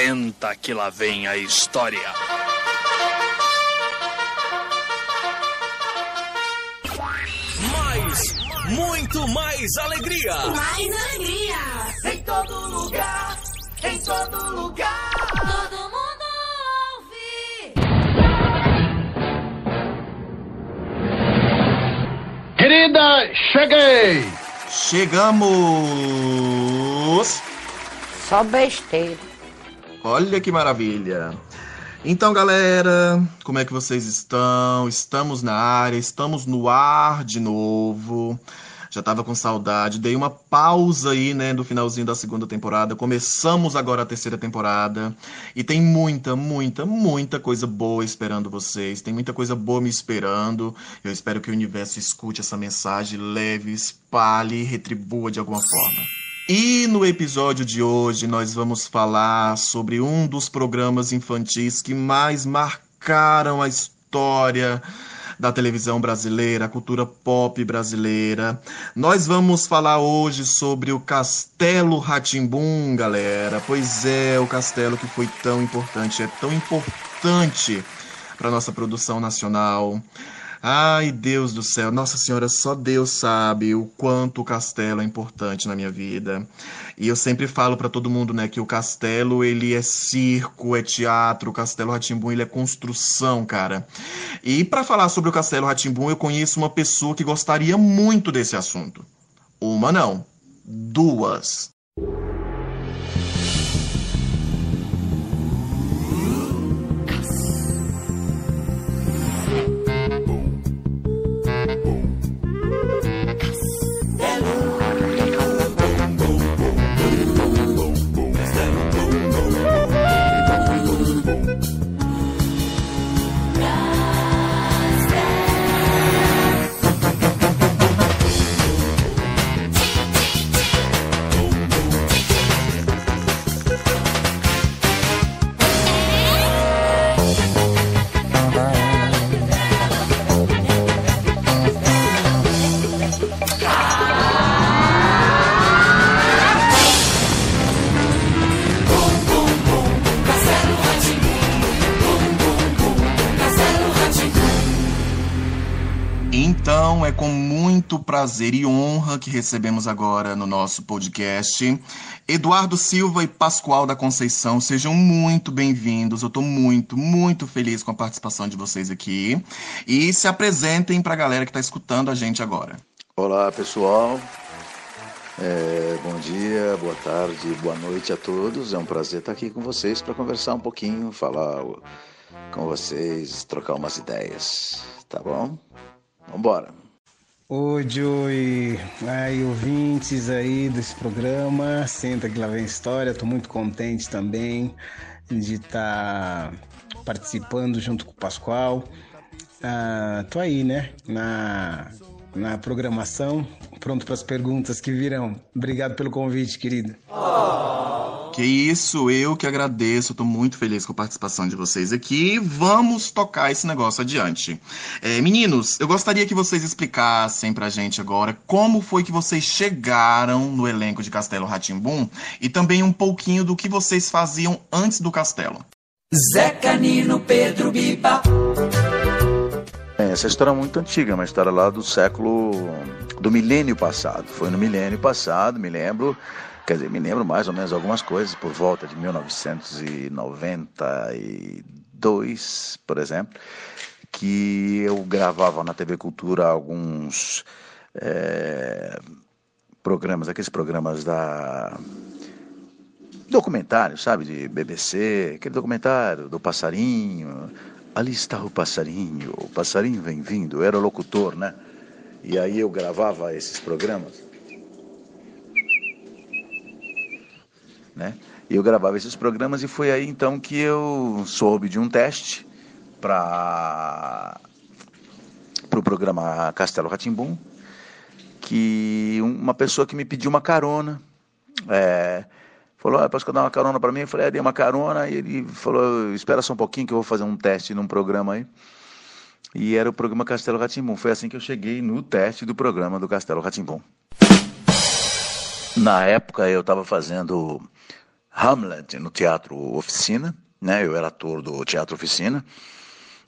Senta que lá vem a história. Mais, muito mais alegria. Mais alegria. Em todo lugar, em todo lugar. Todo mundo ouve. Querida, cheguei! Chegamos! Só besteira. Olha que maravilha! Então, galera, como é que vocês estão? Estamos na área, estamos no ar de novo. Já tava com saudade, dei uma pausa aí, né, no finalzinho da segunda temporada. Começamos agora a terceira temporada e tem muita, muita, muita coisa boa esperando vocês. Tem muita coisa boa me esperando. Eu espero que o universo escute essa mensagem, leve, espalhe retribua de alguma forma. E no episódio de hoje nós vamos falar sobre um dos programas infantis que mais marcaram a história da televisão brasileira, a cultura pop brasileira. Nós vamos falar hoje sobre o Castelo Ratimbum, galera. Pois é, o castelo que foi tão importante, é tão importante para nossa produção nacional. Ai, Deus do céu, Nossa Senhora, só Deus sabe o quanto o castelo é importante na minha vida. E eu sempre falo para todo mundo, né, que o castelo, ele é circo, é teatro, o Castelo Ratimbum, ele é construção, cara. E para falar sobre o Castelo Ratimbum, eu conheço uma pessoa que gostaria muito desse assunto. Uma não, duas. Prazer e honra que recebemos agora no nosso podcast Eduardo Silva e Pascoal da Conceição. Sejam muito bem-vindos. Eu estou muito, muito feliz com a participação de vocês aqui. E se apresentem para a galera que está escutando a gente agora. Olá, pessoal. É, bom dia, boa tarde, boa noite a todos. É um prazer estar aqui com vocês para conversar um pouquinho, falar com vocês, trocar umas ideias. Tá bom? Vambora. Oi, Joey. Ouvintes aí desse programa. Senta que lá vem história. Tô muito contente também de estar participando junto com o Pascoal. Ah, tô aí, né? Na, na programação, pronto para as perguntas que virão. Obrigado pelo convite, querido. Que isso, eu que agradeço, estou muito feliz com a participação de vocês aqui. Vamos tocar esse negócio adiante. É, meninos, eu gostaria que vocês explicassem pra gente agora como foi que vocês chegaram no elenco de Castelo Ratimbum e também um pouquinho do que vocês faziam antes do castelo. Zé Canino, Pedro Biba. Bem, essa história é muito antiga, uma história lá do século. do milênio passado. Foi no milênio passado, me lembro. Quer dizer, me lembro mais ou menos algumas coisas, por volta de 1992, por exemplo, que eu gravava na TV Cultura alguns é, programas, aqueles programas da documentário, sabe, de BBC, aquele documentário do passarinho. Ali está o passarinho, o passarinho vem vindo, eu era locutor, né? E aí eu gravava esses programas. Né? E eu gravava esses programas e foi aí então que eu soube de um teste para o pro programa Castelo Ratimbum, que uma pessoa que me pediu uma carona, é, falou, ah, posso dar uma carona para mim? Eu falei, é, dei uma carona, e ele falou, espera só um pouquinho que eu vou fazer um teste num programa aí. E era o programa Castelo Ratimbum. Foi assim que eu cheguei no teste do programa do Castelo Ratimbum. Na época eu estava fazendo Hamlet no Teatro Oficina, né? Eu era ator do Teatro Oficina.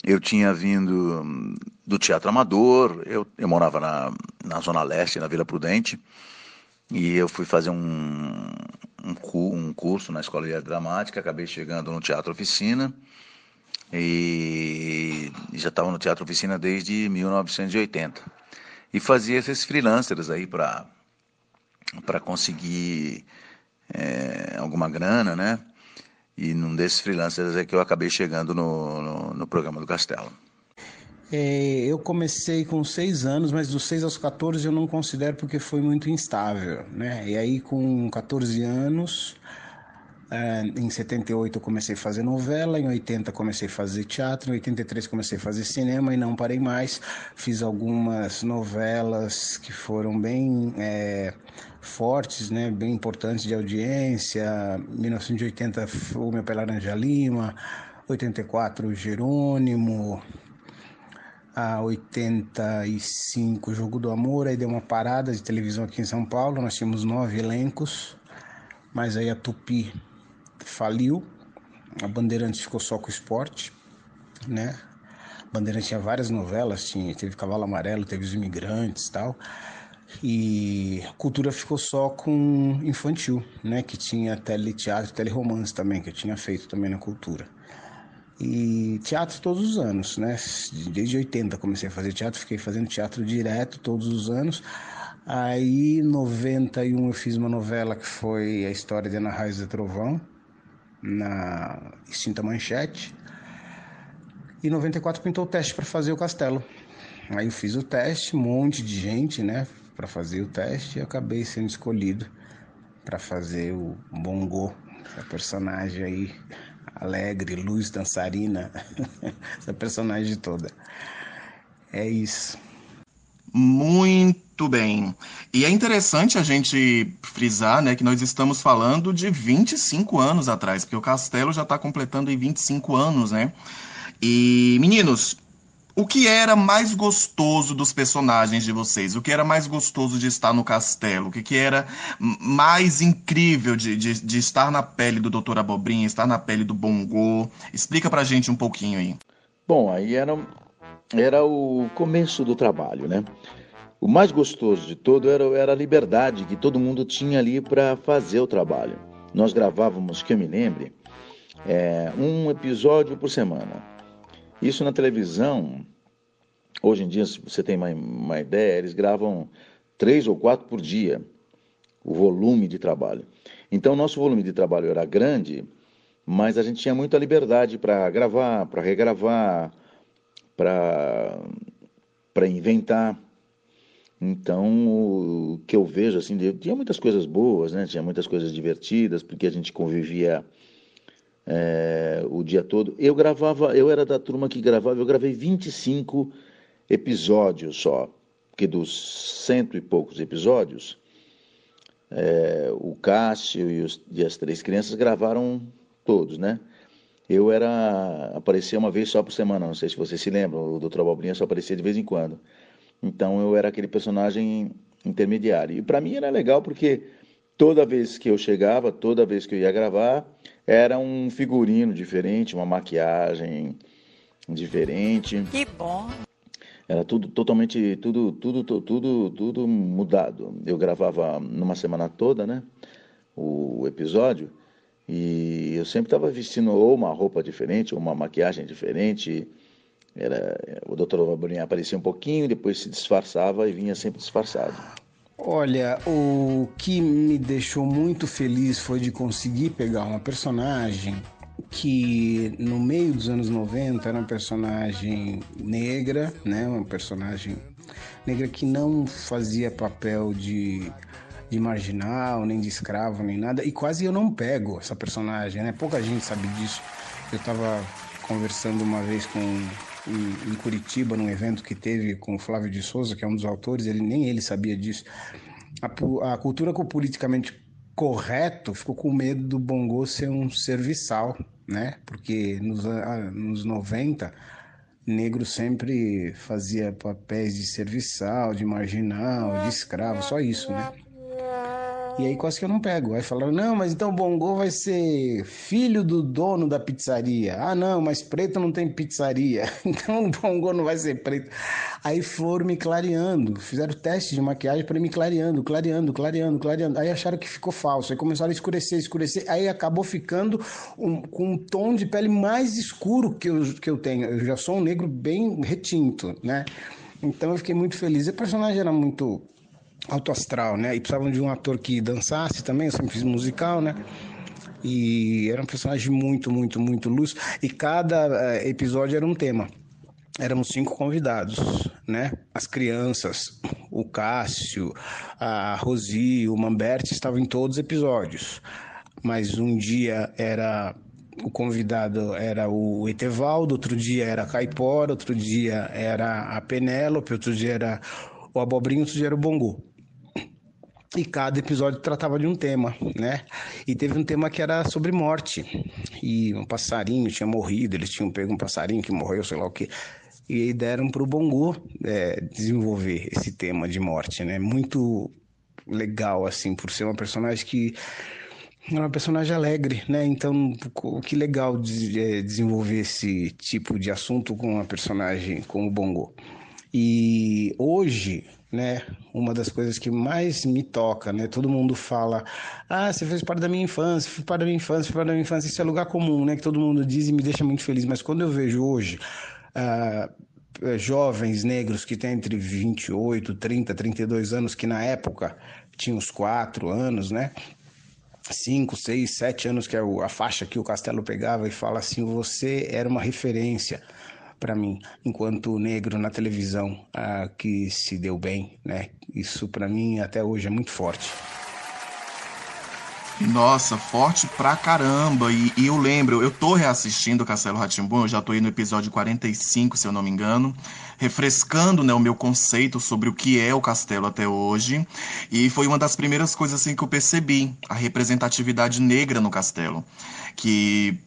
Eu tinha vindo do Teatro Amador, eu, eu morava na, na Zona Leste, na Vila Prudente, e eu fui fazer um, um, um curso na Escola de Arte Dramática, acabei chegando no Teatro Oficina, e já estava no Teatro Oficina desde 1980. E fazia esses freelancers aí para conseguir é, alguma grana, né? E num desses freelancers é que eu acabei chegando no, no, no programa do Castelo. É, eu comecei com seis anos, mas dos seis aos 14 eu não considero porque foi muito instável, né? E aí com 14 anos, é, em 78 eu comecei a fazer novela, em 80 comecei a fazer teatro, em 83 comecei a fazer cinema e não parei mais. Fiz algumas novelas que foram bem é, fortes, né, bem importantes de audiência. 1980 o meu pela Laranja Lima, 84 Jerônimo, a 85 Jogo do Amor, aí deu uma parada de televisão aqui em São Paulo, nós tínhamos nove elencos, mas aí a Tupi faliu, a Bandeirantes ficou só com o esporte, né? A Bandeirantes tinha várias novelas, tinha, teve Cavalo Amarelo, teve Os Imigrantes tal, e a cultura ficou só com infantil, né? Que tinha teleteatro, teleromance também, que eu tinha feito também na cultura. E teatro todos os anos, né? Desde 80 comecei a fazer teatro, fiquei fazendo teatro direto todos os anos. Aí, em 91, eu fiz uma novela que foi a história de Ana Raiz de Trovão, na extinta Manchete. E em 94 pintou o teste para fazer o castelo. Aí eu fiz o teste, um monte de gente, né? para fazer o teste e acabei sendo escolhido para fazer o Bongo, essa personagem aí alegre, luz dançarina, essa personagem toda. É isso. Muito bem. E é interessante a gente frisar, né, que nós estamos falando de 25 anos atrás, porque o Castelo já está completando em 25 anos, né? E meninos, o que era mais gostoso dos personagens de vocês? O que era mais gostoso de estar no castelo? O que, que era mais incrível de, de, de estar na pele do Doutor Abobrinha, estar na pele do Bongo? Explica pra gente um pouquinho aí. Bom, aí era, era o começo do trabalho, né? O mais gostoso de todo era, era a liberdade que todo mundo tinha ali para fazer o trabalho. Nós gravávamos, que eu me lembre, é, um episódio por semana. Isso na televisão, hoje em dia, se você tem uma, uma ideia, eles gravam três ou quatro por dia, o volume de trabalho. Então, nosso volume de trabalho era grande, mas a gente tinha muita liberdade para gravar, para regravar, para inventar. Então, o que eu vejo, assim, tinha muitas coisas boas, né? Tinha muitas coisas divertidas, porque a gente convivia é, o dia todo. Eu gravava, eu era da turma que gravava, eu gravei 25 episódios só, porque dos cento e poucos episódios, é, o Cássio e, os, e, as três crianças gravaram todos, né? Eu era, aparecia uma vez só por semana, não sei se vocês se lembram, o Dr. Abobrinha só aparecia de vez em quando. Então eu era aquele personagem intermediário. E para mim era legal porque toda vez que eu chegava, toda vez que eu ia gravar, era um figurino diferente, uma maquiagem diferente. Que bom. Era tudo totalmente, tudo, tudo, tudo, tudo mudado. Eu gravava numa semana toda, né? O episódio. E eu sempre estava vestindo ou uma roupa diferente, ou uma maquiagem diferente. Era, o doutor Vaburinha aparecia um pouquinho, depois se disfarçava e vinha sempre disfarçado. Olha, o que me deixou muito feliz foi de conseguir pegar uma personagem que no meio dos anos 90 era uma personagem negra, né? Uma personagem negra que não fazia papel de, de marginal, nem de escravo, nem nada. E quase eu não pego essa personagem, né? Pouca gente sabe disso. Eu estava conversando uma vez com em, em, Curitiba, num evento que teve com o Flávio de Souza, que é um dos autores, ele nem ele sabia disso. A, a cultura com o politicamente correto ficou com medo do Bongo ser um serviçal, né? Porque nos, nos 90, negro sempre fazia papéis de serviçal, de marginal, de escravo, só isso, né? E aí quase que eu não pego. Aí falaram, não, mas então Bongo vai ser filho do dono da pizzaria. Ah, não, mas preto não tem pizzaria. Então Bongo não vai ser preto. Aí foram me clareando. Fizeram teste de maquiagem para me clareando, clareando, clareando, clareando. Aí acharam que ficou falso. Aí começaram a escurecer, escurecer. Aí acabou ficando um, com um tom de pele mais escuro que eu, que eu tenho. Eu já sou um negro bem retinto, né? Então eu fiquei muito feliz. O personagem era muito alto astral, né? E precisavam de um ator que dançasse também, eu sempre fiz musical, né? E era um personagem muito, muito, muito luz. E cada uh, episódio era um tema. Éramos cinco convidados, né? As crianças, o Cássio, a Rosi, o Mamberti estavam em todos os episódios. Mas um dia era o convidado era o Etevaldo, outro dia era a Caipora, outro dia era a Penélope, outro dia era o Abobrinho, outro dia era o Bongo. E cada episódio tratava de um tema, né? E teve um tema que era sobre morte. E um passarinho tinha morrido, eles tinham pego um passarinho que morreu, sei lá o quê. E aí deram para o Bongo é, desenvolver esse tema de morte, né? Muito legal, assim, por ser uma personagem que é uma personagem alegre, né? Então, que legal de, é, desenvolver esse tipo de assunto com uma personagem como o Bongo. E hoje, né, uma das coisas que mais me toca, né? Todo mundo fala: "Ah, você fez parte da minha infância, fez parte da minha infância, fez parte da minha infância". Isso é lugar comum, né, que todo mundo diz e me deixa muito feliz, mas quando eu vejo hoje, ah, jovens negros que têm entre 28, 30, 32 anos, que na época tinham uns 4 anos, né? cinco, seis, sete anos, que é a faixa que o Castelo pegava, e fala assim: você era uma referência para mim, enquanto negro na televisão, ah, que se deu bem, né? Isso para mim até hoje é muito forte. Nossa, forte pra caramba. E, e eu lembro, eu tô reassistindo Castelo Ratimbun, eu já tô aí no episódio 45, se eu não me engano, refrescando né, o meu conceito sobre o que é o castelo até hoje. E foi uma das primeiras coisas assim, que eu percebi, a representatividade negra no castelo. Que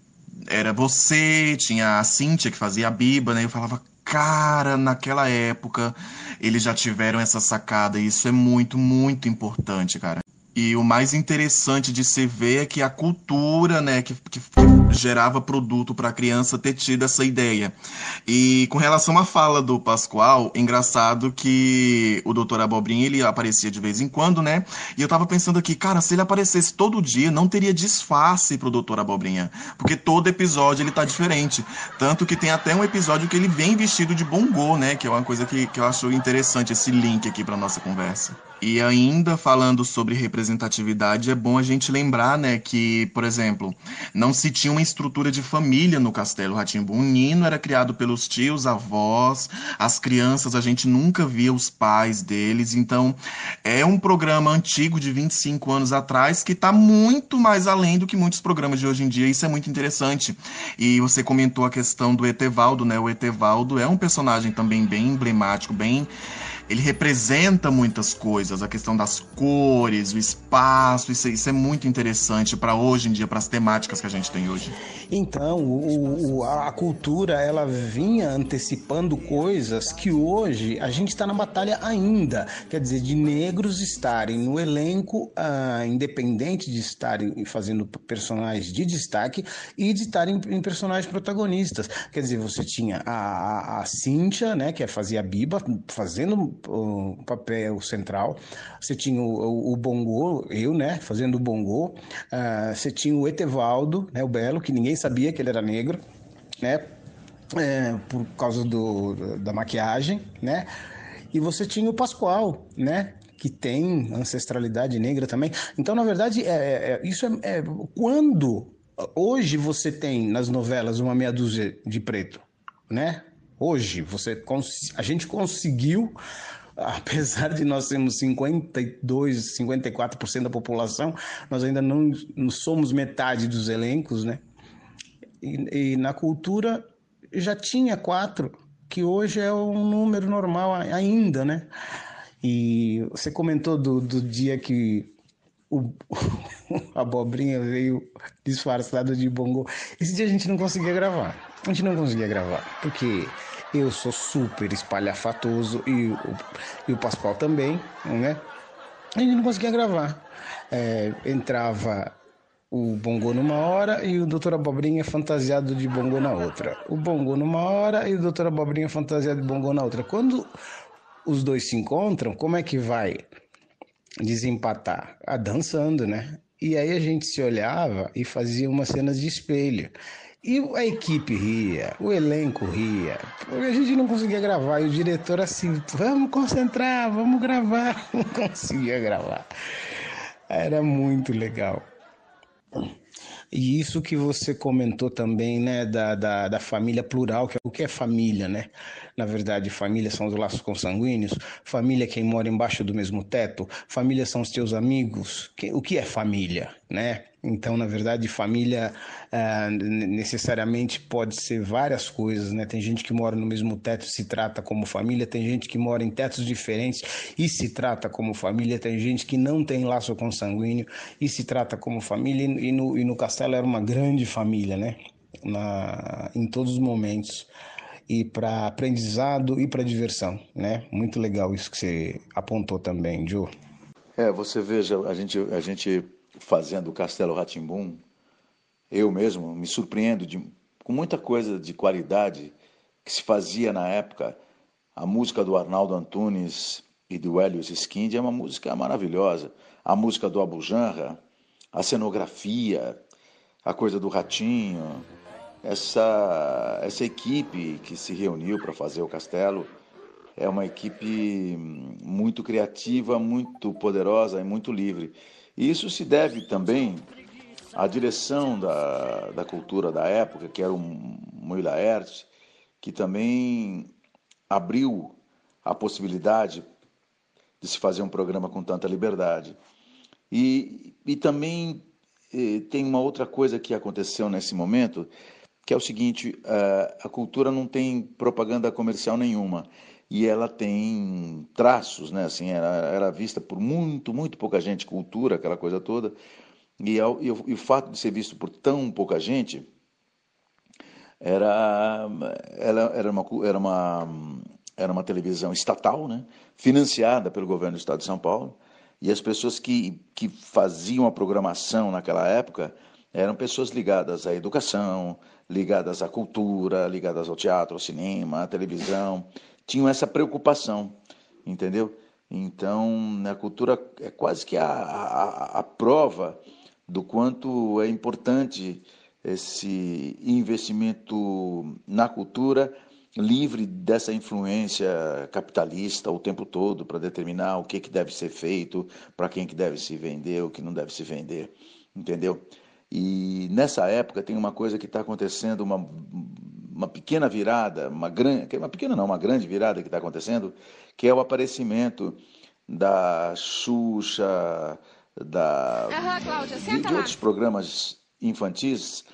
era você, tinha a Cíntia que fazia a Biba, né? Eu falava, cara, naquela época eles já tiveram essa sacada, e isso é muito, muito importante, cara. E o mais interessante de se ver é que a cultura, né, que, que gerava produto para a criança ter tido essa ideia. E com relação à fala do Pascoal, engraçado que o Doutor Abobrinha ele aparecia de vez em quando, né? E eu tava pensando aqui, cara, se ele aparecesse todo dia, não teria disfarce pro Doutor Abobrinha, porque todo episódio ele tá diferente. Tanto que tem até um episódio que ele vem vestido de bongô, né? Que é uma coisa que, que eu acho interessante esse link aqui para nossa conversa. E ainda falando sobre representatividade, é bom a gente lembrar, né, que, por exemplo, não se tinha uma estrutura de família no Castelo Ratimbu. O Nino era criado pelos tios, avós, as crianças a gente nunca via os pais deles. Então, é um programa antigo de 25 anos atrás que está muito mais além do que muitos programas de hoje em dia. Isso é muito interessante. E você comentou a questão do Etevaldo, né? O Etevaldo é um personagem também bem emblemático, bem ele representa muitas coisas, a questão das cores, o espaço, isso, isso é muito interessante para hoje em dia, para as temáticas que a gente tem hoje. Então, o, o, a cultura ela vinha antecipando coisas que hoje a gente está na batalha ainda, quer dizer, de negros estarem no elenco, ah, independente de estarem fazendo personagens de destaque e de estarem em personagens protagonistas. Quer dizer, você tinha a, a, a né, que fazia a Biba, fazendo o papel central. Você tinha o, o, Bongo, eu, né, fazendo o Bongo. Uh, você tinha o Etevaldo, né, o Belo, que ninguém sabia que ele era negro, né, é, por causa do, da maquiagem, né. E você tinha o Pascoal, né, que tem ancestralidade negra também. Então, na verdade, é, é, é isso é, é, quando hoje você tem nas novelas uma meia dúzia de preto, né? Hoje você a gente conseguiu apesar de nós sermos 52, 54% da população, nós ainda não, não, somos metade dos elencos, né? E, e, na cultura já tinha quatro, que hoje é um número normal ainda, né? E você comentou do, do dia que o, a abobrinha veio disfarçado de bongo. Esse dia a gente não conseguia gravar. A gente não conseguia gravar, porque eu sou super espalhafatoso e o, e o Pascoal também, né? a gente não conseguia gravar. É, entrava o bongo numa hora e o doutor Abobrinha fantasiado de bongo na outra. O bongo numa hora e o doutor Abobrinha fantasiado de bongo na outra. Quando os dois se encontram, como é que vai desempatar? Ah, dançando, né? E aí a gente se olhava e fazia umas cenas de espelho. E a equipe ria, o elenco ria, a gente não conseguia gravar. E o diretor assim, vamos concentrar, vamos gravar. Não conseguia gravar. Era muito legal. E isso que você comentou também, né, da, da, da, família plural, que é o que é família, né? Na verdade, família são os laços consanguíneos, família é quem mora embaixo do mesmo teto, família são os teus amigos. O que é família, né? Então, na verdade, família ah, necessariamente pode ser várias coisas, né? Tem gente que mora no mesmo teto e se trata como família, tem gente que mora em tetos diferentes e se trata como família, tem gente que não tem laço consanguíneo e se trata como família. E no, e no Castelo era uma grande família, né? Na, em todos os momentos e para aprendizado e para diversão, né? Muito legal isso que você apontou também, Joe. É, você veja, a gente, a gente fazendo o Castelo Ratimbum, eu mesmo me surpreendo de, com muita coisa de qualidade que se fazia na época. A música do Arnaldo Antunes e do Helios Skind é uma música maravilhosa. A música do Abu Janra, a cenografia, a coisa do Ratinho, essa, essa equipe que se reuniu para fazer o castelo é uma equipe muito criativa, muito poderosa e muito livre. E isso se deve também à direção da, da cultura da época, que era o Moila Laerte, que também abriu a possibilidade de se fazer um programa com tanta liberdade. E, e também eh, tem uma outra coisa que aconteceu nesse momento, que é o seguinte: a, a cultura não tem propaganda comercial nenhuma e ela tem traços, né? Assim, era, era vista por muito, muito pouca gente, cultura, aquela coisa toda. E, e, e o fato de ser visto por tão pouca gente era, ela, era, uma, era, uma, era uma televisão estatal, né? financiada pelo governo do estado de São Paulo. E as pessoas que, que faziam a programação naquela época eram pessoas ligadas à educação, ligadas à cultura, ligadas ao teatro, ao cinema, à televisão tinham essa preocupação, entendeu? Então, a cultura é quase que a, a, a prova do quanto é importante esse investimento na cultura livre dessa influência capitalista o tempo todo para determinar o que, que deve ser feito, para quem que deve se vender, o que não deve se vender, entendeu? E nessa época tem uma coisa que está acontecendo, uma uma pequena virada, uma grande, uma pequena não, uma grande virada que está acontecendo, que é o aparecimento da Xuxa, da, uhum, Cláudia, de, de outros programas infantis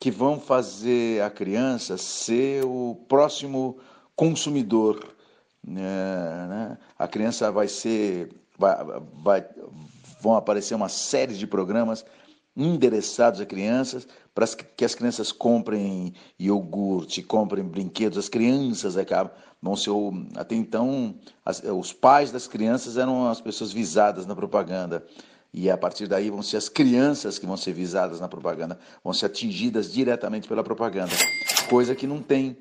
que vão fazer a criança ser o próximo consumidor. Né, né? A criança vai ser, vai, vai, vão aparecer uma série de programas endereçados a crianças, para que as crianças comprem iogurte, comprem brinquedos. As crianças acabam, vão ser, até então, as, os pais das crianças eram as pessoas visadas na propaganda. E a partir daí vão ser as crianças que vão ser visadas na propaganda, vão ser atingidas diretamente pela propaganda. Coisa que não tem.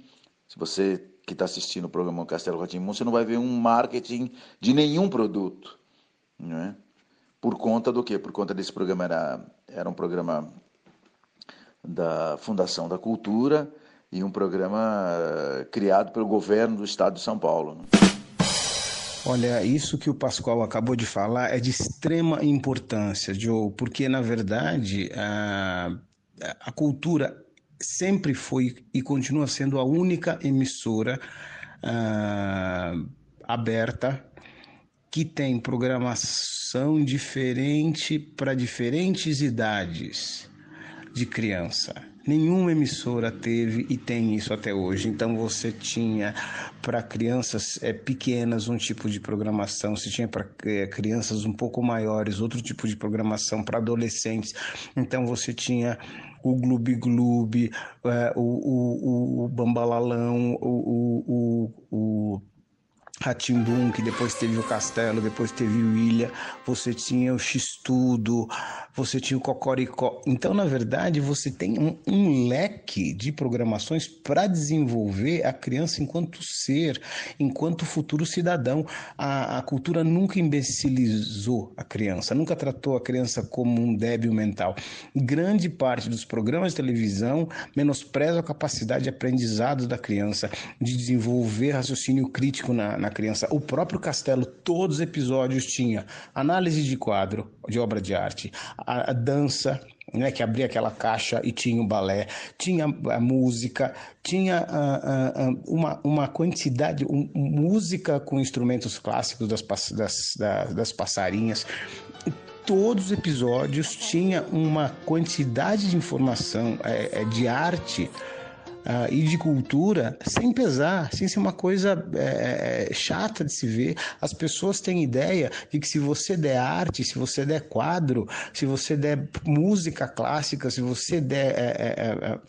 Se você que está assistindo o programa Castelo Ratimum, você não vai ver um marketing de nenhum produto. Não é? Por conta do quê? Por conta desse programa era, era um programa da Fundação da Cultura e um programa eh, criado pelo governo do estado de São Paulo. Né? Olha, isso que o Pascoal acabou de falar é de extrema importância, Joe, porque na verdade a, a cultura sempre foi e continua sendo a única emissora uh, aberta que tem programação diferente para diferentes idades de criança. Nenhuma emissora teve e tem isso até hoje. Então você tinha para crianças é, pequenas um tipo de programação, você tinha para é, crianças um pouco maiores outro tipo de programação para adolescentes. Então você tinha o Gloob Gloob, é, o, o, o Bambalalão, o, o, o Ratimbum, que depois teve o Castelo, depois teve o Ilha, você tinha o X-Tudo, você tinha o Cocoricó. Então, na verdade, você tem um, um leque de programações para desenvolver a criança enquanto ser, enquanto futuro cidadão. A, a cultura nunca imbecilizou a criança, nunca tratou a criança como um débil mental. Grande parte dos programas de televisão menospreza a capacidade de aprendizado da criança, de desenvolver raciocínio crítico na, na criança. O próprio Castelo, todos os episódios tinha análise de quadro, de obra de arte, a, a dança, né, que abria aquela caixa e tinha o balé, tinha a música, tinha uh, uh, uma, uma quantidade, um, música com instrumentos clássicos das, das, das, das passarinhas. Todos os episódios tinha uma quantidade de informação, é, é, de arte uh, e de cultura sem pesar, sem ser uma coisa é, chata de se ver. As pessoas têm ideia de que se você der arte, se você der quadro, se você der música clássica, se você der. É, é,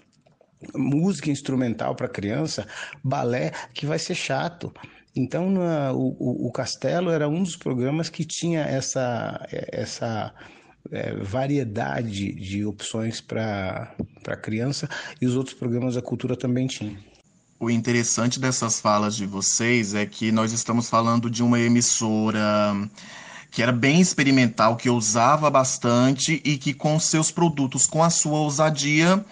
música instrumental para criança, balé, que vai ser chato. Então, na, o, o, Castelo era um dos programas que tinha essa, essa é, variedade de opções para a criança e os outros programas da cultura também tinham. O interessante dessas falas de vocês é que nós estamos falando de uma emissora que era bem experimental, que usava bastante e que com seus produtos, com a sua ousadia,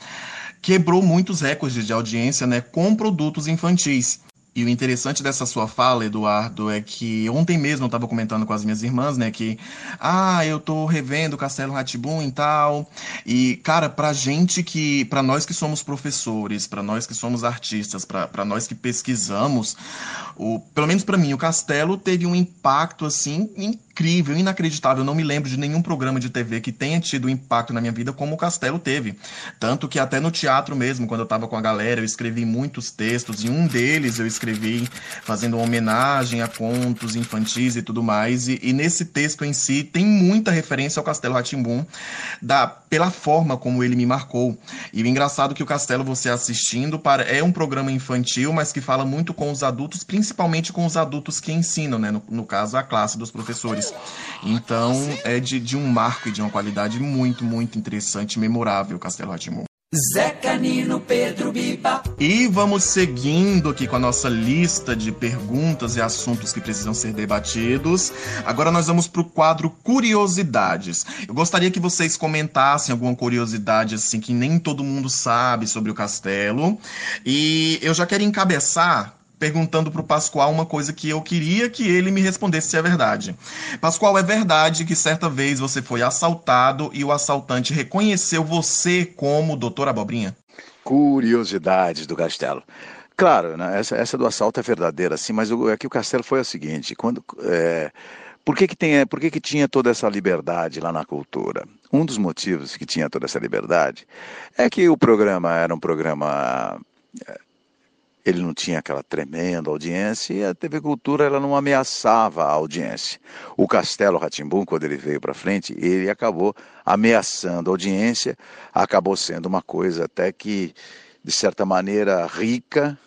quebrou muitos recordes de audiência, né, com produtos infantis. E o interessante dessa sua fala, Eduardo, é que ontem mesmo eu estava comentando com as minhas irmãs, né, que ah, eu tô revendo Castelo Ratibum e tal. E cara, pra gente que, para nós que somos professores, para nós que somos artistas, para nós que pesquisamos, o, pelo menos para mim, o Castelo teve um impacto assim incrível, inacreditável. Eu não me lembro de nenhum programa de TV que tenha tido impacto na minha vida como o Castelo teve. Tanto que até no teatro mesmo, quando eu estava com a galera, eu escrevi muitos textos, e um deles eu escrevi fazendo uma homenagem a contos infantis e tudo mais. E, e nesse texto em si tem muita referência ao Castelo Ratimbum, da pela forma como ele me marcou. E o engraçado é que o Castelo, você assistindo, para, é um programa infantil, mas que fala muito com os adultos, principalmente com os adultos que ensinam, né? No, no caso, a classe dos professores. Então, é de, de um marco e de uma qualidade muito, muito interessante memorável, Castelo Ratimon. Zé Canino, Pedro Biba. E vamos seguindo aqui com a nossa lista de perguntas e assuntos que precisam ser debatidos. Agora nós vamos para o quadro Curiosidades. Eu gostaria que vocês comentassem alguma curiosidade assim que nem todo mundo sabe sobre o castelo. E eu já quero encabeçar perguntando para o Pascoal uma coisa que eu queria que ele me respondesse se é verdade. Pascoal, é verdade que certa vez você foi assaltado e o assaltante reconheceu você como doutor Abobrinha? Curiosidades do Castelo. Claro, né, essa, essa do assalto é verdadeira, sim, mas o, aqui o Castelo foi o seguinte, quando... É, por que, que, tem, por que, que tinha toda essa liberdade lá na cultura? Um dos motivos que tinha toda essa liberdade é que o programa era um programa ele não tinha aquela tremenda audiência e a TV Cultura ela não ameaçava a audiência. O Castelo Ratimbum, quando ele veio para frente, ele acabou ameaçando a audiência, acabou sendo uma coisa até que, de certa maneira, rica,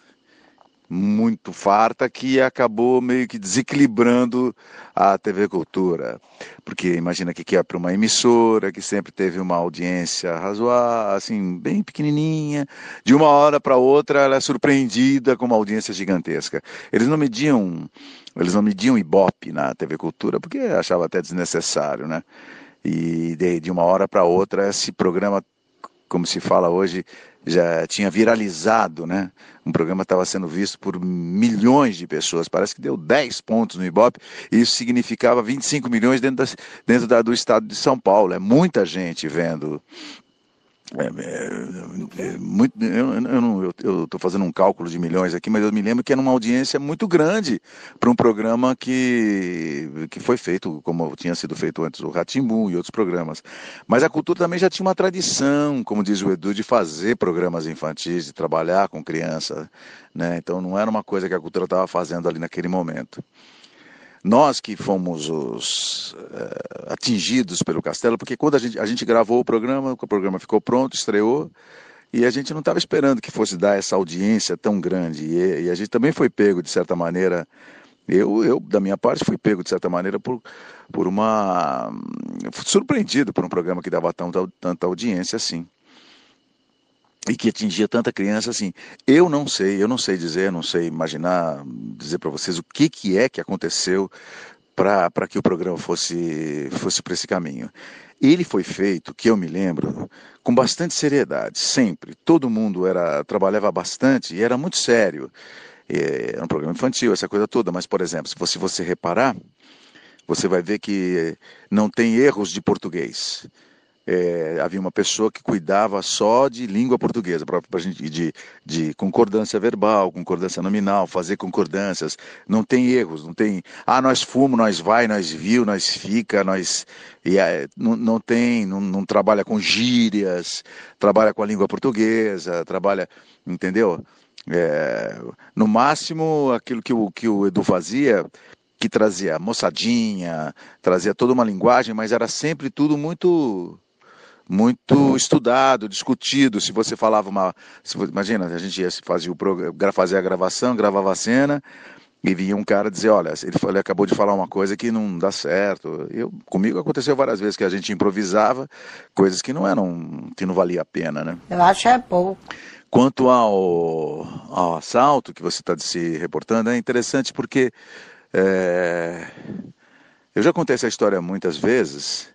muito farta que acabou meio que desequilibrando a TV Cultura. Porque imagina que, é para uma emissora que sempre teve uma audiência razoável, assim, bem pequenininha, de uma hora para outra ela é surpreendida com uma audiência gigantesca. Eles não mediam, eles não mediam Ibope na TV Cultura porque achava até desnecessário, né? E de, de uma hora para outra esse programa, como se fala hoje, já tinha viralizado, né? Um programa estava sendo visto por milhões de pessoas, parece que deu 10 pontos no Ibope, e isso significava 25 milhões dentro, das, dentro da, do estado de São Paulo. É muita gente vendo é, é, é, muito, eu, eu estou fazendo um cálculo de milhões aqui, mas eu me lembro que era uma audiência muito grande para um programa que, que foi feito, como tinha sido feito antes o Ratimbu e outros programas. Mas a cultura também já tinha uma tradição, como diz o Edu, de fazer programas infantis, de trabalhar com criança. Né? Então não era uma coisa que a cultura estava fazendo ali naquele momento nós que fomos os uh, atingidos pelo Castelo, porque quando a gente, a gente gravou o programa, o programa ficou pronto, estreou, e a gente não estava esperando que fosse dar essa audiência tão grande. E, e, a gente também foi pego, de certa maneira, Eu, eu, da minha parte, fui pego, de certa maneira, por, por uma. surpreendido por um programa que dava tanta, tanta audiência assim. E que atingia tanta criança assim. Eu não sei, eu não sei dizer, não sei imaginar, dizer para vocês o que, que é que aconteceu para que o programa fosse, fosse para esse caminho. Ele foi feito, que eu me lembro, com bastante seriedade, sempre. Todo mundo era trabalhava bastante e era muito sério. É, era um programa infantil, essa coisa toda, mas, por exemplo, se você, você reparar, você vai ver que não tem erros de português. É, havia uma pessoa que cuidava só de língua portuguesa, gente de, de concordância verbal, concordância nominal, fazer concordâncias. Não tem erros, não tem. Ah, nós fomos, nós vai, nós viu, nós fica, nós. E, é, não, não tem, não, não trabalha com gírias, trabalha com a língua portuguesa, trabalha, entendeu? É, no máximo, aquilo que o, que o Edu fazia, que trazia moçadinha, trazia toda uma linguagem, mas era sempre tudo muito muito estudado, discutido. Se você falava uma. Se, imagina, a gente ia fazer, o, fazer a gravação, gravava a cena, e vinha um cara dizer, olha, ele, ele acabou de falar uma coisa que não dá certo. Eu, comigo aconteceu várias vezes que a gente improvisava coisas que não eram, que não valia a pena, né? Eu acho é pouco. Quanto ao, ao assalto que você está se reportando, é interessante porque é, eu já contei essa história muitas vezes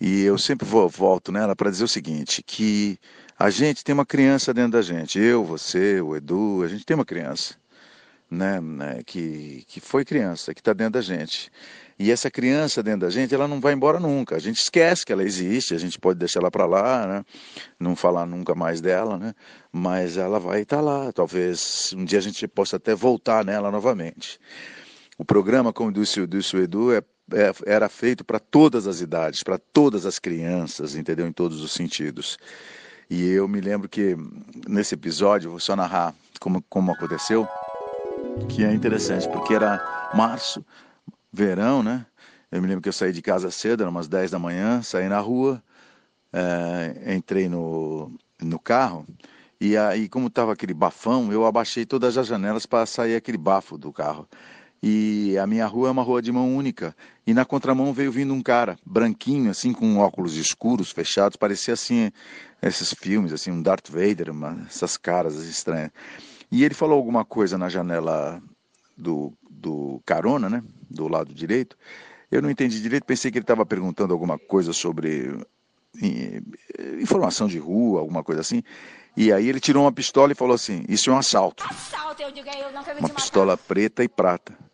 e eu sempre vou, volto nela para dizer o seguinte, que a gente tem uma criança dentro da gente, eu, você, o Edu, a gente tem uma criança, né, né que, que foi criança, que está dentro da gente. E essa criança dentro da gente, ela não vai embora nunca. A gente esquece que ela existe, a gente pode deixar ela para lá, né? não falar nunca mais dela, né? mas ela vai estar tá lá. Talvez um dia a gente possa até voltar nela novamente. O programa, como disse, disse o Edu, é, era feito para todas as idades, para todas as crianças, entendeu? Em todos os sentidos. E eu me lembro que nesse episódio, vou só narrar como, como aconteceu, que é interessante, porque era março, verão, né? Eu me lembro que eu saí de casa cedo, eram umas 10 da manhã, saí na rua, é, entrei no, no carro, e aí, como estava aquele bafão, eu abaixei todas as janelas para sair aquele bafo do carro. E a minha rua é uma rua de mão única. E na contramão veio vindo um cara, branquinho, assim, com óculos escuros, fechados, parecia assim, esses filmes, assim, um Darth Vader, uma, essas caras estranhas. E ele falou alguma coisa na janela do, do carona, né? Do lado direito. Eu não entendi direito, pensei que ele estava perguntando alguma coisa sobre informação de rua, alguma coisa assim. E aí ele tirou uma pistola e falou assim: Isso é um assalto. Assalto, eu digo, eu Uma pistola preta e prata.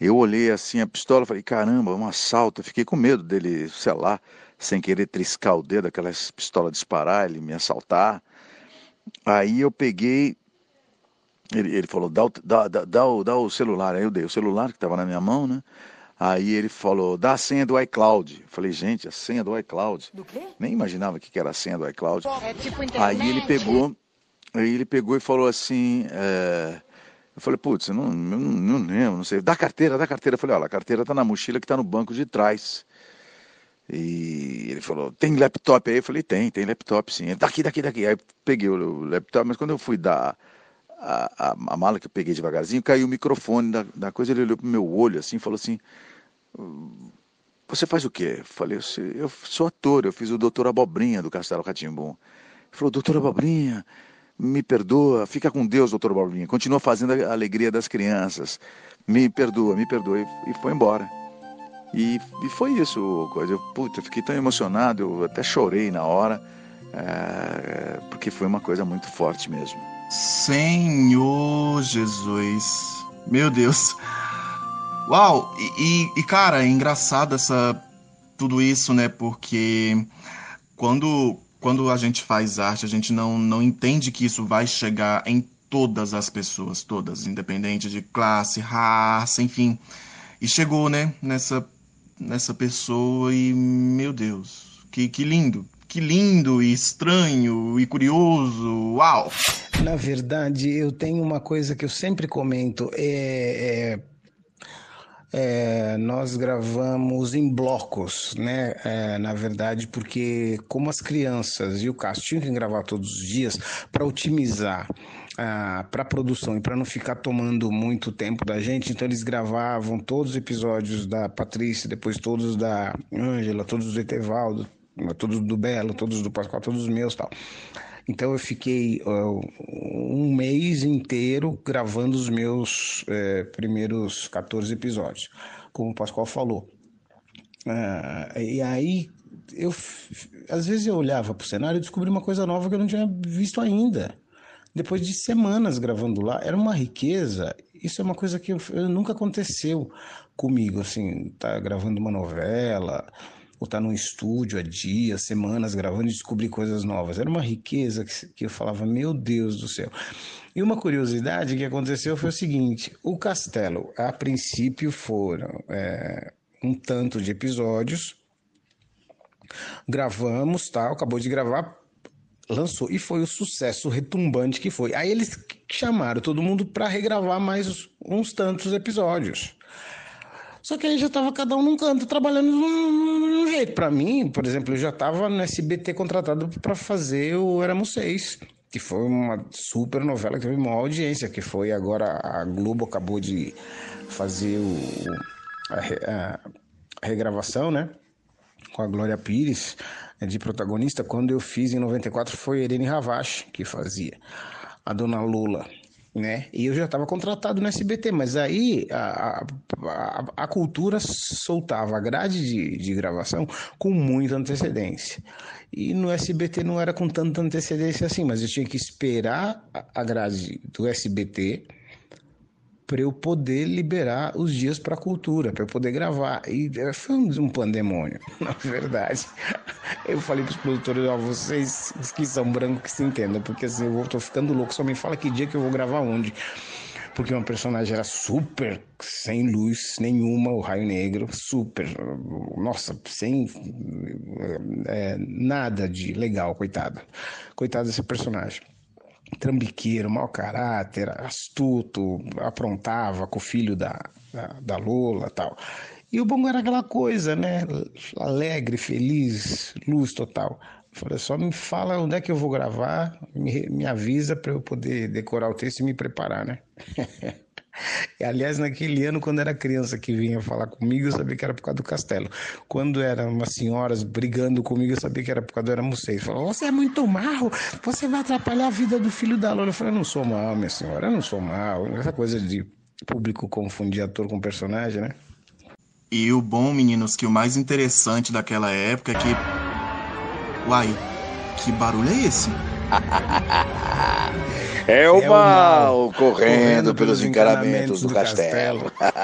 Eu olhei assim a pistola, falei: Caramba, um assalto. Eu fiquei com medo dele, sei lá, sem querer triscar o dedo, aquela pistola disparar, ele me assaltar. Aí eu peguei, ele, ele falou, dá o, dá, dá, dá, o, dá o celular. Aí eu dei o celular que estava na minha mão, né? Aí ele falou, dá a senha do iCloud. Eu falei, gente, a senha do iCloud. Do quê? Nem imaginava o que era a senha do iCloud. É tipo internet. Aí ele pegou, aí ele pegou e falou assim, é... eu falei, putz, eu não, não, não lembro, não sei. Dá carteira, dá carteira. Eu falei, olha, a carteira tá na mochila que tá no banco de trás. E ele falou, tem laptop aí? Eu falei, tem, tem laptop sim. Ele, daqui, daqui, daqui. Aí peguei o laptop, mas quando eu fui dar a, a, a, mala que eu peguei devagarzinho, caiu o microfone da, da coisa, ele olhou pro meu olho assim falou assim, você faz o quê? Eu falei, eu sou ator, eu fiz o Doutor Abobrinha do Castelo Ratimbum. Ele falou, Doutor Abobrinha, me perdoa, fica com Deus, Doutor Abobrinha, continua fazendo a alegria das crianças, me perdoa, me perdoa, e, foi embora. E, e foi isso, coisa. Eu, puta, fiquei tão emocionado, eu até chorei na hora, é, porque foi uma coisa muito forte mesmo. Senhor Jesus. Meu Deus. Uau! E, e, e, cara, é engraçado essa tudo isso, né? Porque quando, quando a gente faz arte, a gente não, não entende que isso vai chegar em todas as pessoas, todas, independente de classe, raça, enfim. E chegou, né, nessa, nessa pessoa e, meu Deus, que, que lindo, que lindo e estranho e curioso, uau! Na verdade, eu tenho uma coisa que eu sempre comento, é, é, é nós gravamos em blocos, né? É, na verdade, porque como as crianças e o Cássio tinham que gravar todos os dias para otimizar ah, para produção e para não ficar tomando muito tempo da gente, então eles gravavam todos os episódios da Patrícia, depois todos da Ângela, todos do Etevaldo, todos do Belo, todos do Pascoal, todos os meus tal. Então eu fiquei uh, um mês inteiro gravando os meus eh, primeiros 14 episódios, como o Pascoal falou. Uh, e aí eu às vezes eu olhava para o cenário e descobri uma coisa nova que eu não tinha visto ainda. Depois de semanas gravando lá, era uma riqueza. Isso é uma coisa que eu nunca aconteceu comigo, assim, tá gravando uma novela, ou estar tá num estúdio há dias, semanas gravando e descobrir coisas novas. Era uma riqueza que, eu falava, meu Deus do céu. E uma curiosidade que aconteceu foi o seguinte: o Castelo, a princípio, foram é, um tanto de episódios, gravamos, tal, acabou de gravar, lançou e foi o sucesso retumbante que foi. Aí eles chamaram todo mundo para regravar mais uns tantos episódios. Só que aí já estava cada um num canto trabalhando de um, jeito. Para mim, por exemplo, eu já estava no SBT contratado para fazer o Éramos Seis, que foi uma super novela que teve uma audiência, que foi agora a Globo acabou de fazer o, a, a regravação, né? Com a Glória Pires né, de protagonista. Quando eu fiz em 94 foi a Irene Ravache que fazia a Dona Lula né? E eu já estava contratado no SBT, mas aí a, a, a cultura soltava a grade de, de gravação com muita antecedência. E no SBT não era com tanta antecedência assim, mas eu tinha que esperar a grade do SBT para eu poder liberar os dias para cultura, para eu poder gravar. E é, foi um pandemônio, na verdade. Eu falei para os produtores, ó, vocês que são brancos que se entendam, porque assim, eu estou ficando louco, só me fala que dia que eu vou gravar onde. Porque uma personagem era super sem luz nenhuma, o Raio Negro, super, nossa, sem é, nada de legal, coitado. Coitado desse personagem trambiqueiro, mau caráter, astuto, aprontava com o filho da, da, da Lola tal. E o Bongo era aquela coisa, né? Alegre, feliz, luz total. falei, só me fala onde é que eu vou gravar, me, me avisa para eu poder decorar o texto e me preparar, né? E, aliás, naquele ano, quando era criança que vinha falar comigo, eu sabia que era por causa do castelo. Quando eram umas senhoras brigando comigo, eu sabia que era por causa do Seis. Falou, você é muito mal, você vai atrapalhar a vida do filho da Lola. Eu falei, eu não sou mal, minha senhora, eu não sou mal. Essa coisa de público confundir ator com personagem, né? E o bom, meninos, que o mais interessante daquela época é que. Uai, que barulho é esse? É o, é mal, mal correndo, correndo pelos encaramentos do, do castelo. castelo.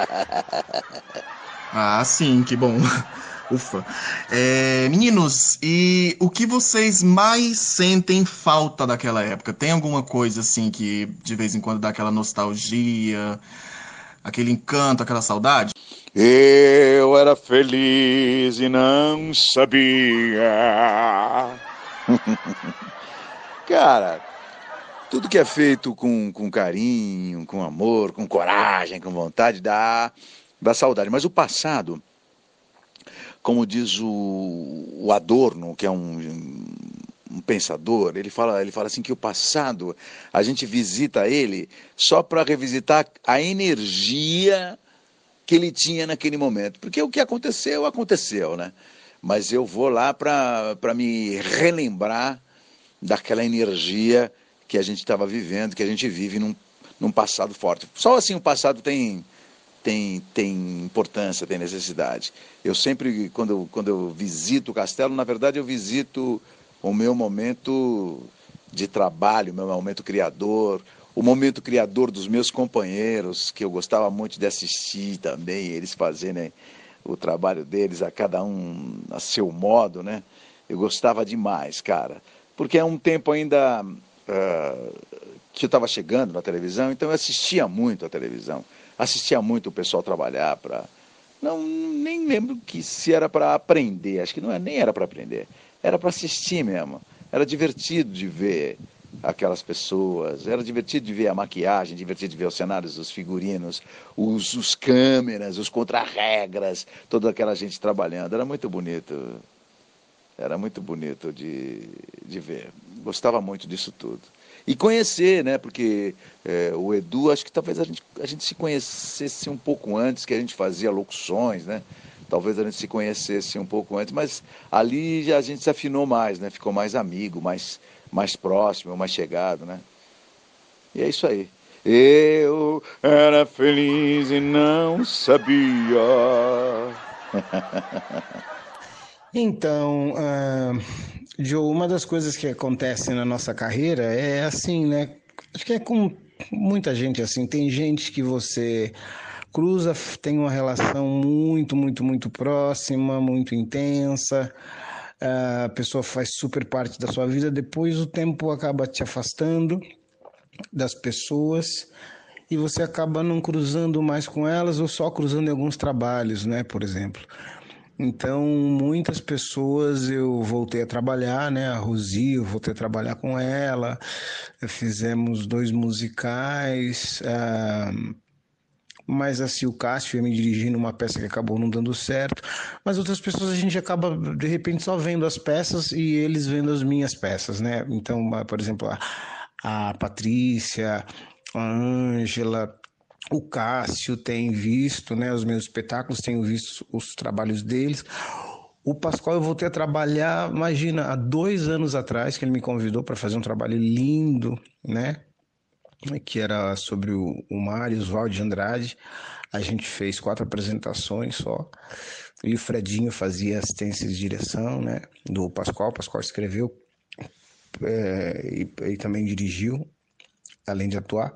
ah, sim, que bom. Ufa. É, meninos, e o que vocês mais sentem falta daquela época? Tem alguma coisa assim que de vez em quando dá aquela nostalgia, aquele encanto, aquela saudade? Eu era feliz e não sabia. Cara, tudo que é feito com, com carinho, com amor, com coragem, com vontade, dá, dá saudade. Mas o passado, como diz o, o Adorno, que é um, um pensador, ele fala, ele fala assim que o passado, a gente visita ele só para revisitar a energia que ele tinha naquele momento. Porque o que aconteceu, aconteceu, né? Mas eu vou lá para me relembrar daquela energia que a gente estava vivendo, que a gente vive num, num passado forte. Só assim o passado tem, tem, tem importância, tem necessidade. Eu sempre, quando eu, quando eu visito o castelo, na verdade eu visito o meu momento de trabalho, o meu momento criador, o momento criador dos meus companheiros, que eu gostava muito de assistir também, eles fazerem o trabalho deles, a cada um a seu modo, né? Eu gostava demais, cara. Porque é um tempo ainda uh, que estava chegando na televisão, então eu assistia muito a televisão, assistia muito o pessoal trabalhar para não nem lembro que se era para aprender, acho que não é, nem era para aprender, era para assistir mesmo. Era divertido de ver aquelas pessoas, era divertido de ver a maquiagem, divertido de ver os cenários, os figurinos, os, os câmeras, os contra-regras, toda aquela gente trabalhando, era muito bonito. Era muito bonito de, de ver. Gostava muito disso tudo. e conhecer, né? Porque é, o Edu, acho que talvez a gente, a gente se conhecesse um pouco antes, que a gente fazia locuções, né? Talvez a gente se conhecesse um pouco antes, mas ali já a gente se afinou mais, né? Ficou mais amigo, mais, mais próximo, mais chegado, né? E é isso aí. Eu era feliz e não sabia. Então, uh, Joe, uma das coisas que acontece na nossa carreira é assim, né? Acho que é com muita gente assim. Tem gente que você cruza, tem uma relação muito, muito, muito próxima, muito intensa. A pessoa faz super parte da sua vida. Depois o tempo acaba te afastando das pessoas e você acaba não cruzando mais com elas ou só cruzando em alguns trabalhos, né? Por exemplo. Então, muitas pessoas eu voltei a trabalhar, né? A Rosi, eu voltei a trabalhar com ela, fizemos dois musicais, uh, mas assim, o Cássio ia me dirigindo uma peça que acabou não dando certo, mas outras pessoas a gente acaba, de repente, só vendo as peças e eles vendo as minhas peças, né? Então, por exemplo, a, a Patrícia, a Ângela, o Cássio tem visto, né, os meus espetáculos, tenho visto os trabalhos deles. O Pascoal eu voltei a trabalhar, imagina, há dois anos atrás que ele me convidou para fazer um trabalho lindo, né? Que era sobre o, o Mário Oswaldo de Andrade. A gente fez quatro apresentações só. E o Fredinho fazia assistência de direção, né? Do Pascoal. O Pascoal escreveu é, e, e também dirigiu, além de atuar.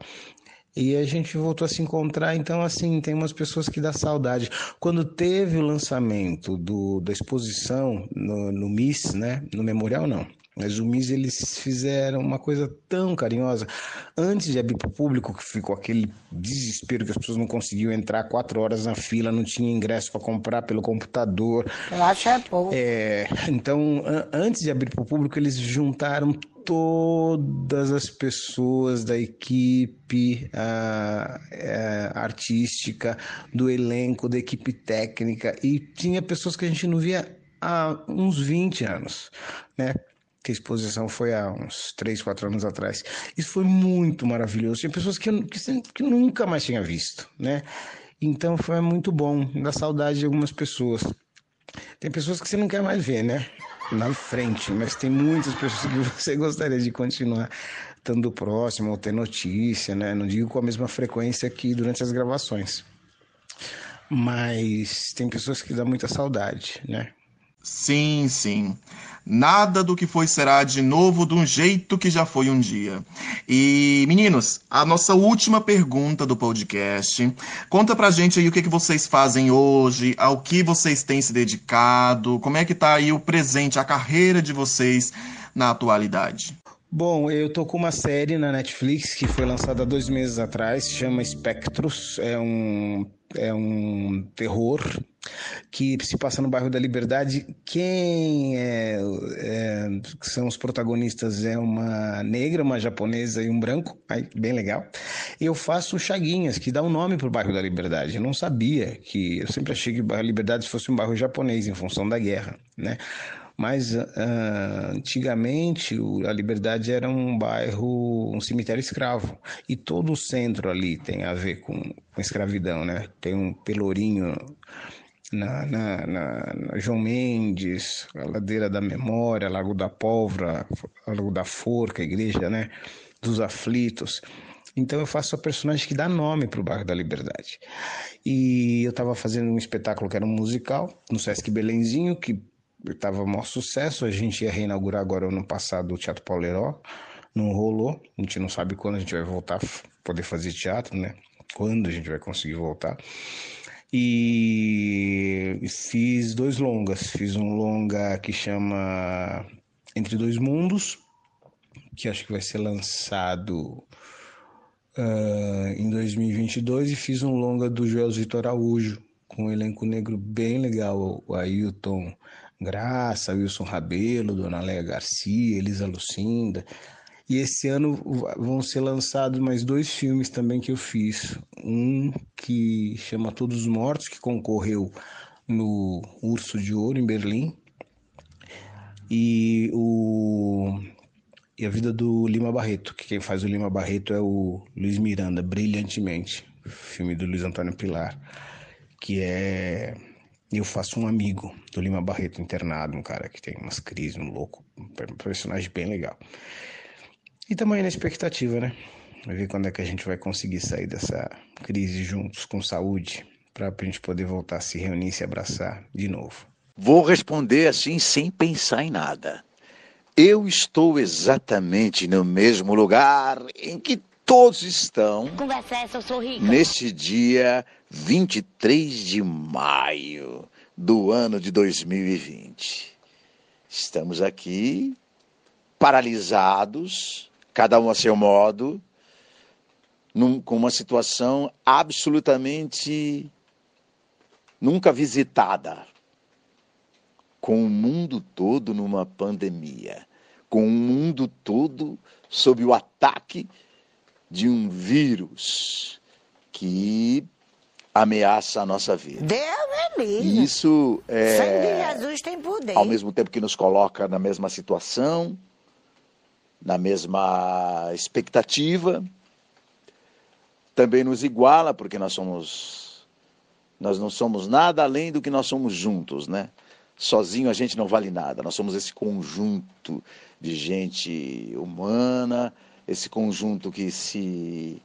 E a gente voltou a se encontrar, então assim, tem umas pessoas que dá saudade. Quando teve o lançamento do, da exposição no, no MIS, né? No Memorial não. Mas o MIS eles fizeram uma coisa tão carinhosa. Antes de abrir para o público, que ficou aquele desespero que as pessoas não conseguiam entrar quatro horas na fila, não tinha ingresso para comprar pelo computador. Eu acho é pouco. É, então, antes de abrir para o público, eles juntaram todas as pessoas da equipe a, a, artística, do elenco, da equipe técnica, e tinha pessoas que a gente não via há uns 20 anos, né? que a exposição foi há uns 3, 4 anos atrás. Isso foi muito maravilhoso. Tinha pessoas que, eu, que, que nunca mais tinha visto, né? Então foi muito bom, dá saudade de algumas pessoas. Tem pessoas que você não quer mais ver, né? Na frente, mas tem muitas pessoas que você gostaria de continuar estando próximo ou ter notícia, né? Não digo com a mesma frequência que durante as gravações. Mas tem pessoas que dá muita saudade, né? Sim, sim. Nada do que foi será de novo um jeito que já foi um dia. E, meninos, a nossa última pergunta do podcast. Conta pra gente aí o que, que vocês fazem hoje, ao que vocês têm se dedicado, como é que tá aí o presente, a carreira de vocês na atualidade. Bom, eu tô com uma série na Netflix que foi lançada dois meses atrás, chama Spectros. É um, é um terror que se passa no bairro da Liberdade. Quem é, é, são os protagonistas é uma negra, uma japonesa e um branco, aí, bem legal. Eu faço Chaguinhas, que dá um nome para o bairro da Liberdade. Eu não sabia que, eu sempre achei que da Liberdade fosse um bairro japonês em função da guerra, né? Mas uh, antigamente a Liberdade era um bairro, um cemitério escravo. E todo o centro ali tem a ver com, com escravidão, né? Tem um pelourinho na, na, na, na, João Mendes, a Ladeira da Memória, Lago da Pólvora, Lago da Forca, a igreja né, dos aflitos. Então eu faço a personagem que dá nome para o bairro da Liberdade. E eu estava fazendo um espetáculo que era um musical no Sesc Belenzinho, que estava maior sucesso. A gente ia reinaugurar agora ano passado o Teatro Pauleró. Não rolou. A gente não sabe quando a gente vai voltar a poder fazer teatro, né? Quando a gente vai conseguir voltar. E fiz dois longas. Fiz um longa que chama Entre Dois Mundos, que acho que vai ser lançado uh, em 2022, e fiz um longa do Joel Vitor Araújo, com um elenco negro bem legal, o Ailton Graça, Wilson Rabelo, Dona Leia Garcia, Elisa Lucinda. E esse ano vão ser lançados mais dois filmes também que eu fiz. Um que chama Todos os Mortos, que concorreu no Urso de Ouro, em Berlim. E o, e a vida do Lima Barreto, que quem faz o Lima Barreto é o Luiz Miranda, brilhantemente, filme do Luiz Antônio Pilar, que é eu faço um amigo do Lima Barreto internado, um cara que tem umas crises, um louco, um personagem bem legal. E também na expectativa, né? Vai ver quando é que a gente vai conseguir sair dessa crise juntos, com saúde, para a gente poder voltar a se reunir e se abraçar de novo. Vou responder assim sem pensar em nada. Eu estou exatamente no mesmo lugar em que todos estão neste dia 23 de maio do ano de 2020. Estamos aqui paralisados, cada um a seu modo, num- com uma situação absolutamente nunca visitada com o mundo todo numa pandemia, com o mundo todo sob o ataque de um vírus que ameaça a nossa vida. Deus é livre. isso Sangue de é, Jesus tem poder. ao mesmo tempo que nos coloca na mesma situação, na mesma expectativa, também nos iguala, porque nós somos nós não somos nada além do que nós somos juntos, né? Sozinho a gente não vale nada. Nós somos esse conjunto de gente humana, esse conjunto que se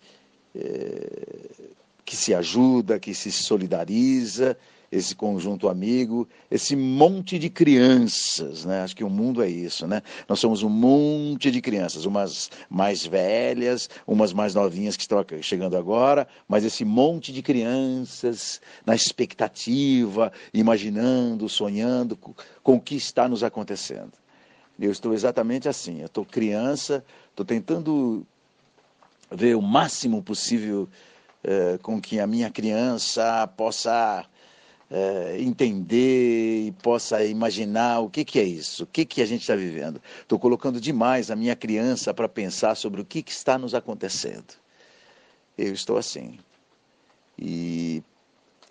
eh, que se ajuda, que se solidariza, esse conjunto amigo, esse monte de crianças, né? Acho que o mundo é isso, né? Nós somos um monte de crianças, umas mais velhas, umas mais novinhas que estão chegando agora, mas esse monte de crianças na expectativa, imaginando, sonhando com, com o que está nos acontecendo. Eu estou exatamente assim, eu estou criança, estou tentando ver o máximo possível eh, com que a minha criança possa eh, entender e possa imaginar o que, que é isso, o que, que a gente está vivendo. Estou colocando demais a minha criança para pensar sobre o que, que está nos acontecendo. Eu estou assim. E,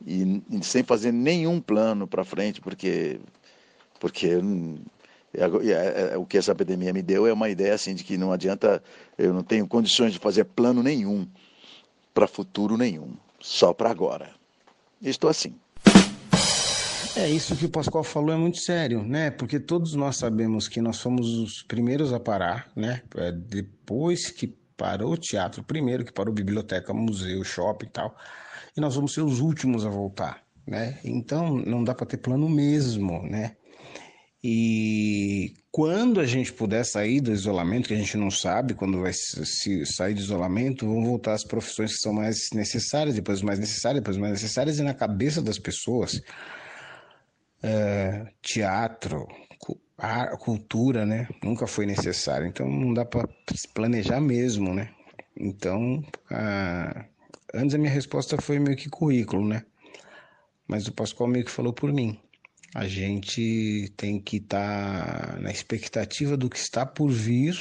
e, e sem fazer nenhum plano para frente, porque, porque eu não- e é- é- o que essa epidemia me deu é uma ideia assim de que não adianta, eu não tenho condições de fazer plano nenhum para futuro nenhum, só para agora. Estou assim. É, isso que o Pascoal falou é muito sério, né? Porque todos nós sabemos que nós fomos os primeiros a parar, né? É, depois que parou o teatro, primeiro que parou biblioteca, museu, shopping e tal, e nós vamos ser os últimos a voltar, né? Então não dá para ter plano mesmo, né? E quando a gente puder sair do isolamento, que a gente não sabe quando vai se sair do isolamento, vão voltar as profissões que são mais necessárias, depois mais necessárias, depois mais necessárias, e na cabeça das pessoas é, teatro, cultura, né? Nunca foi necessário. Então não dá para planejar mesmo, né? Então, a- antes a minha resposta foi meio que currículo, né? Mas o Pascoal meio que falou por mim. A gente tem que estar na expectativa do que está por vir,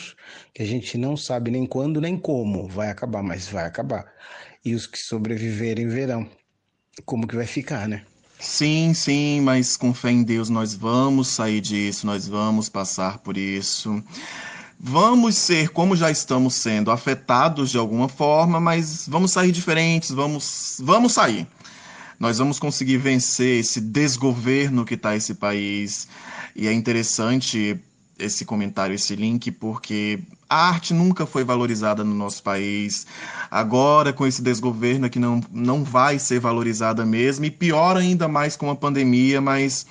que a gente não sabe nem quando nem como vai acabar, mas vai acabar. E os que sobreviverem verão como que vai ficar, né? Sim, sim, mas com fé em Deus nós vamos sair disso, nós vamos passar por isso. Vamos ser, como já estamos sendo, afetados de alguma forma, mas vamos sair diferentes, vamos, vamos sair. Nós vamos conseguir vencer esse desgoverno que está esse país. E é interessante esse comentário, esse link, porque a arte nunca foi valorizada no nosso país. Agora, com esse desgoverno que não, não vai ser valorizada mesmo, e pior ainda mais com a pandemia, mas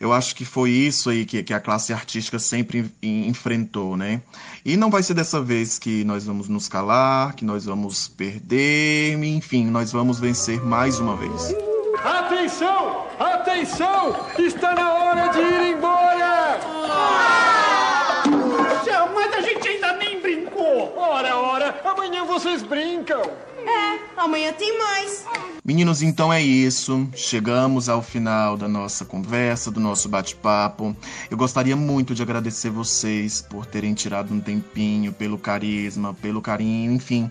eu acho que foi isso aí que, que a classe artística sempre en- enfrentou, né? E não vai ser dessa vez que nós vamos nos calar, que nós vamos perder, enfim, nós vamos vencer mais uma vez. Atenção! Atenção! Está na hora de ir embora! Céu, mas a gente ainda nem brincou. Ora, ora, amanhã vocês brincam! É, amanhã tem mais. Meninos, então é isso. Chegamos ao final da nossa conversa, do nosso bate-papo. Eu gostaria muito de agradecer vocês por terem tirado um tempinho, pelo carisma, pelo carinho, enfim,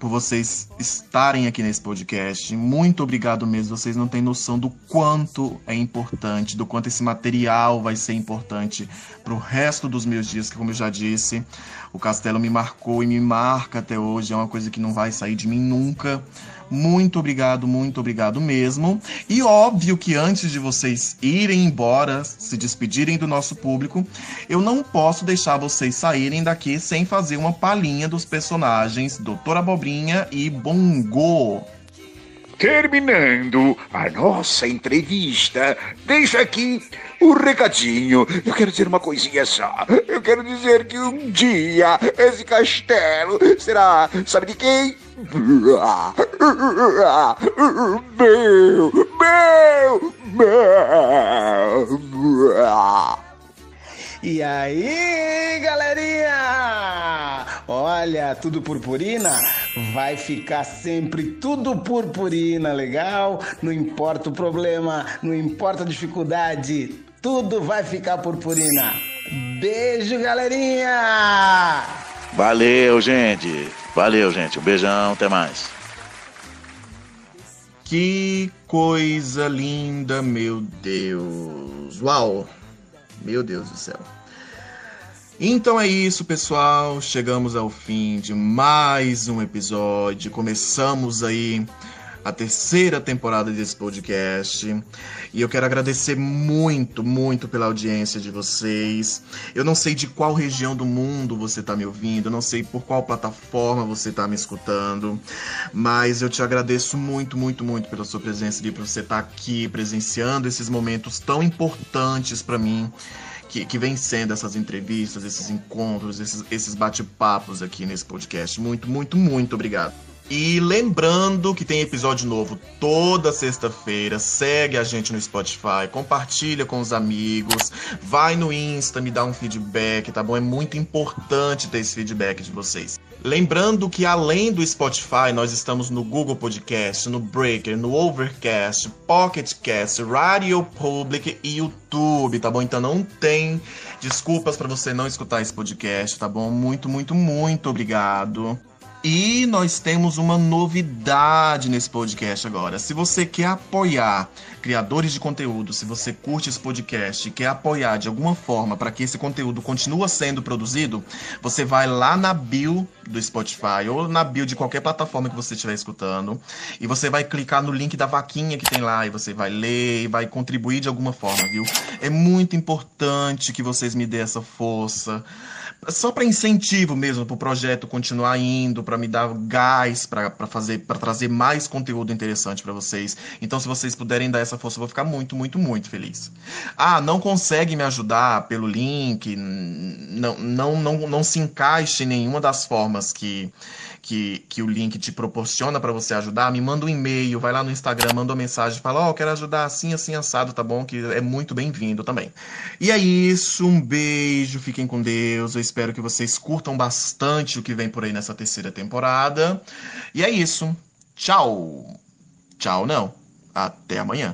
por vocês estarem aqui nesse podcast. Muito obrigado mesmo. Vocês não têm noção do quanto é importante, do quanto esse material vai ser importante para o resto dos meus dias, que como eu já disse, o castelo me marcou e me marca até hoje. É uma coisa que não vai sair de mim nunca. Muito obrigado, muito obrigado mesmo. E óbvio que antes de vocês irem embora, se despedirem do nosso público, eu não posso deixar vocês saírem daqui sem fazer uma palhinha dos personagens Doutor Abobrinha e Bongo. Terminando a nossa entrevista, deixa aqui o recadinho. Eu quero dizer uma coisinha só. Eu quero dizer que um dia esse castelo será, sabe de quem? Meu, meu, meu. E aí, galerinha? Olha, tudo purpurina? Vai ficar sempre tudo purpurina, legal? Não importa o problema, não importa a dificuldade, tudo vai ficar purpurina. Beijo, galerinha! Valeu, gente. Valeu, gente. Um beijão, até mais. Que coisa linda, meu Deus. Uau! Meu Deus do céu. Então é isso, pessoal. Chegamos ao fim de mais um episódio. Começamos aí a terceira temporada desse podcast. E eu quero agradecer muito, muito pela audiência de vocês. Eu não sei de qual região do mundo você está me ouvindo, não sei por qual plataforma você está me escutando, mas eu te agradeço muito, muito, muito pela sua presença e por você estar tá aqui presenciando esses momentos tão importantes para mim. Que, que, vem sendo essas entrevistas, esses encontros, esses, esses bate-papos aqui nesse podcast. Muito, muito, muito obrigado. E lembrando que tem episódio novo toda sexta-feira. Segue a gente no Spotify, compartilha com os amigos, vai no Insta, me dá um feedback, tá bom? É muito importante ter esse feedback de vocês. Lembrando que além do Spotify, nós estamos no Google Podcast, no Breaker, no Overcast, Pocket Cast, Radio Public e YouTube, tá bom? Então não tem desculpas para você não escutar esse podcast, tá bom? Muito, muito, muito obrigado. E nós temos uma novidade nesse podcast agora. Se você quer apoiar criadores de conteúdo, se você curte esse podcast e quer apoiar de alguma forma para que esse conteúdo continue sendo produzido, você vai lá na bio do Spotify ou na bio de qualquer plataforma que você estiver escutando e você vai clicar no link da vaquinha que tem lá e você vai ler e vai contribuir de alguma forma, viu? É muito importante que vocês me dêem essa força só para incentivo mesmo para o projeto continuar indo, para me dar gás para fazer, para trazer mais conteúdo interessante para vocês. Então, se vocês puderem dar essa força, eu vou ficar muito, muito, muito feliz. Ah, não consegue me ajudar pelo link? Não, não, não, não se encaixe em nenhuma das formas que que, que o link te proporciona para você ajudar, me manda um e-mail, vai lá no Instagram, manda uma mensagem, fala, ó, oh, quero ajudar assim, assim, assado, tá bom? Que é muito bem-vindo também. E é isso, um beijo, fiquem com Deus, eu espero que vocês curtam bastante o que vem por aí nessa terceira temporada. E é isso, tchau! Tchau não, até amanhã.